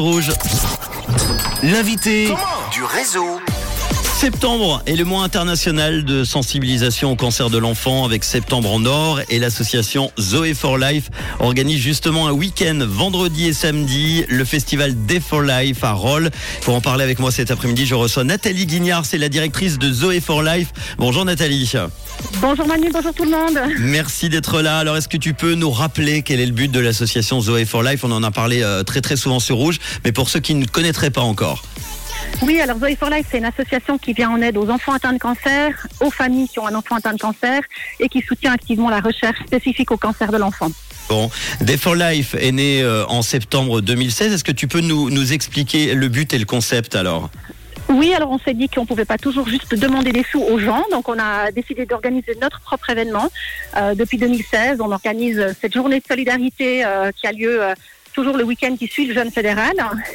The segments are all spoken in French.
Rouge. L'invité du réseau. Septembre est le mois international de sensibilisation au cancer de l'enfant avec Septembre en Or et l'association Zoé for Life organise justement un week-end vendredi et samedi le festival Day for Life à Roll. Pour en parler avec moi cet après-midi, je reçois Nathalie Guignard, c'est la directrice de Zoé for Life. Bonjour Nathalie. Bonjour Manu, bonjour tout le monde. Merci d'être là. Alors est-ce que tu peux nous rappeler quel est le but de l'association Zoé for Life? On en a parlé euh, très très souvent sur Rouge, mais pour ceux qui ne connaîtraient pas encore. Oui, alors Zoe for Life, c'est une association qui vient en aide aux enfants atteints de cancer, aux familles qui ont un enfant atteint de cancer et qui soutient activement la recherche spécifique au cancer de l'enfant. Bon, Day for Life est né euh, en septembre 2016. Est-ce que tu peux nous, nous expliquer le but et le concept alors? Oui, alors on s'est dit qu'on ne pouvait pas toujours juste demander des sous aux gens, donc on a décidé d'organiser notre propre événement. Euh, depuis 2016, on organise cette journée de solidarité euh, qui a lieu toujours le week-end qui suit le Jeune Fédéral.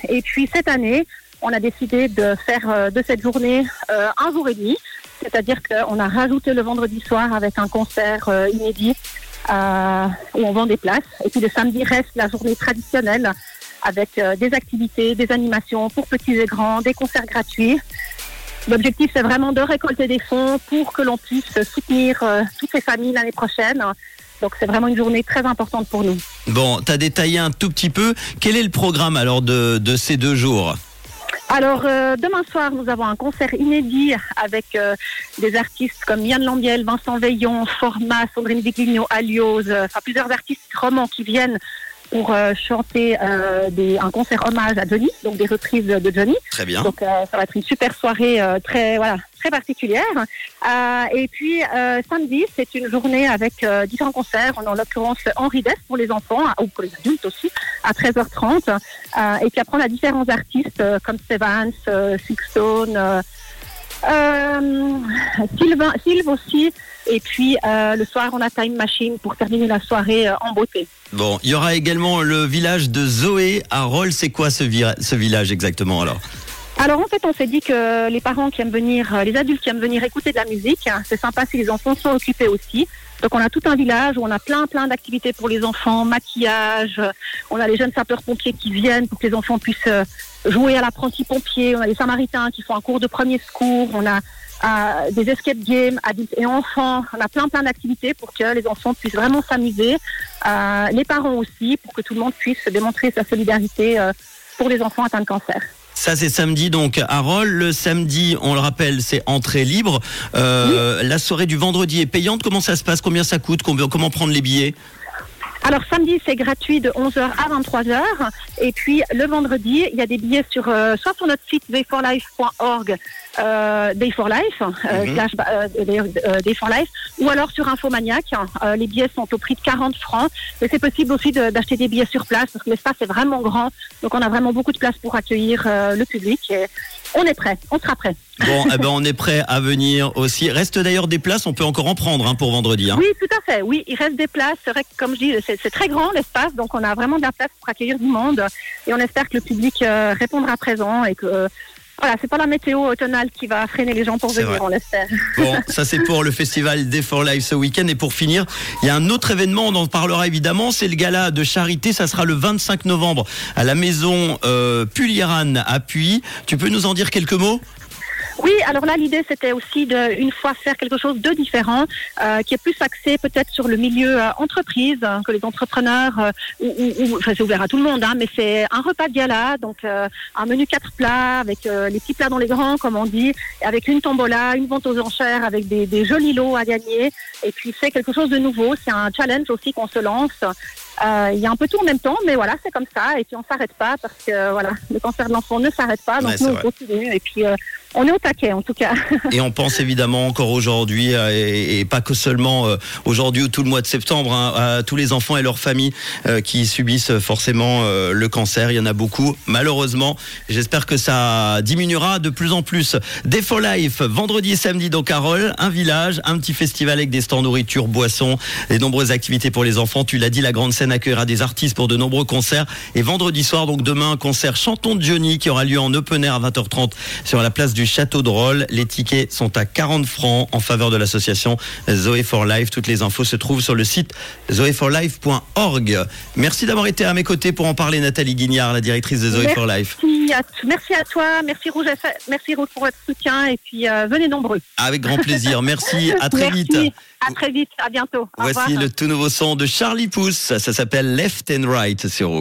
Et puis cette année, on a décidé de faire euh, de cette journée euh, un jour et demi, c'est-à-dire qu'on a rajouté le vendredi soir avec un concert euh, inédit où on vend des places. Et puis le samedi reste la journée traditionnelle avec des activités, des animations pour petits et grands, des concerts gratuits. L'objectif, c'est vraiment de récolter des fonds pour que l'on puisse soutenir toutes les familles l'année prochaine. Donc c'est vraiment une journée très importante pour nous. Bon, tu as détaillé un tout petit peu. Quel est le programme alors de, de ces deux jours? Alors euh, demain soir, nous avons un concert inédit avec euh, des artistes comme Yann Lambiel, Vincent Veillon, Format, Sandrine Vigligno, Alios, euh, enfin plusieurs artistes romans qui viennent pour euh, chanter euh, des, un concert hommage à Johnny, donc des reprises de Johnny. Très bien. Donc euh, ça va être une super soirée euh, très voilà très particulière. Euh, et puis euh, samedi, c'est une journée avec euh, différents concerts. On a en l'occurrence Henri Dess pour les enfants ou pour les adultes aussi à 13h30. Euh, et puis après on a différents artistes euh, comme Stevens, euh, Sixstone, Sylvain, Sylve aussi. Et puis euh, le soir on a Time Machine pour terminer la soirée euh, en beauté. Bon, il y aura également le village de Zoé à Roll. C'est quoi ce, ce village exactement alors? Alors en fait, on s'est dit que les parents qui aiment venir, euh, les adultes qui aiment venir écouter de la musique, hein, c'est sympa si les enfants sont occupés aussi. Donc on a tout un village où on a plein plein d'activités pour les enfants, maquillage, on a les jeunes sapeurs-pompiers qui viennent pour que les enfants puissent euh, jouer à l'apprenti pompier, on a les samaritains qui font un cours de premier secours, on a euh, des escape games, adultes et enfants, on a plein plein d'activités pour que les enfants puissent vraiment s'amuser, Euh, les parents aussi pour que tout le monde puisse démontrer sa solidarité pour les enfants atteints de cancer. Ça c'est samedi donc à Roll. Le samedi, on le rappelle, c'est entrée libre. Euh, La soirée du vendredi est payante. Comment ça se passe? Combien ça coûte? Combien- Comment prendre les billets? Alors samedi c'est gratuit de 11h à 23h et puis le vendredi il y a des billets sur euh, soit sur notre site dayforlife.org euh, Day for Life euh, Mhm. slash, euh, d'ailleurs, euh, Day for Life ou alors sur Infomaniac euh, les billets sont au prix de 40 francs mais c'est possible aussi de- d'acheter des billets sur place parce que l'espace est vraiment grand donc on a vraiment beaucoup de place pour accueillir euh, le public et on est prêt on sera prêt Bon, eh ben, on est prêt à venir aussi. Reste d'ailleurs des places, on peut encore en prendre hein, pour vendredi. hein. Oui, tout à fait. Oui, il reste des places. C'est vrai que, comme je dis, c'est c'est très grand l'espace, donc on a vraiment de la place pour accueillir du monde. Et on espère que le public euh, répondra présent et que euh, voilà, c'est pas la météo automnale qui va freiner les gens pour venir, vrai. on l'espère. Bon, ça c'est pour le festival Day for Life ce week-end. Et pour finir, il y a un autre événement, on en parlera évidemment, c'est le gala de charité. Ça sera le 25 novembre à la maison euh, Pulieran à Puy. Tu peux nous en dire quelques mots? Oui, alors là, l'idée, c'était aussi de, une fois, faire quelque chose de différent, euh, qui est plus axé peut-être sur le milieu euh, entreprise, hein, que les entrepreneurs, euh, ou, ou- ou- enfin, c'est ouvert à tout le monde, hein, mais c'est un repas de gala, donc euh, un menu quatre plats, avec euh, les petits plats dans les grands, comme on dit, avec une tombola, une vente aux enchères, avec des, des jolis lots à gagner. Et puis, c'est quelque chose de nouveau, c'est un challenge aussi qu'on se lance. Euh, Il y a un peu tout en même temps, mais voilà, c'est comme ça. Et puis, on s'arrête pas parce que, voilà, le cancer de l'enfant ne s'arrête pas. Donc, Ouais, nous, on vrai. continue. Et puis, euh, on est au taquet, en tout cas. Et on pense évidemment encore aujourd'hui, euh, et, pas que seulement euh, aujourd'hui ou tout le mois de septembre, hein, à tous les enfants et leurs familles euh, qui subissent forcément le cancer. Il y en a beaucoup, malheureusement. J'espère que ça diminuera de plus en plus. Day for Life, vendredi et samedi donc à Roll, un village, un petit festival avec des stands nourriture, boissons, des nombreuses activités pour les enfants. Tu l'as dit, la grande scène accueillera des artistes pour de nombreux concerts. Et vendredi soir, donc demain, un concert Chantons de Johnny qui aura lieu en open air à 20h30 sur la place du Château de Rolles. Les tickets sont à 40 francs en faveur de l'association Zoé for Life. Toutes les infos se trouvent sur le site zoeforlife.org. Merci d'avoir été à mes côtés pour en parler, Nathalie Guignard, la directrice de Zoé for Life. Merci à, merci à toi, merci Rouge, merci Rouge pour votre soutien et puis euh, venez nombreux. Avec grand plaisir. Merci. À très Merci. vite. À très vite. À bientôt. Voici le tout nouveau son de Charlie Pouce. Ça s'appelle Left and Right sur.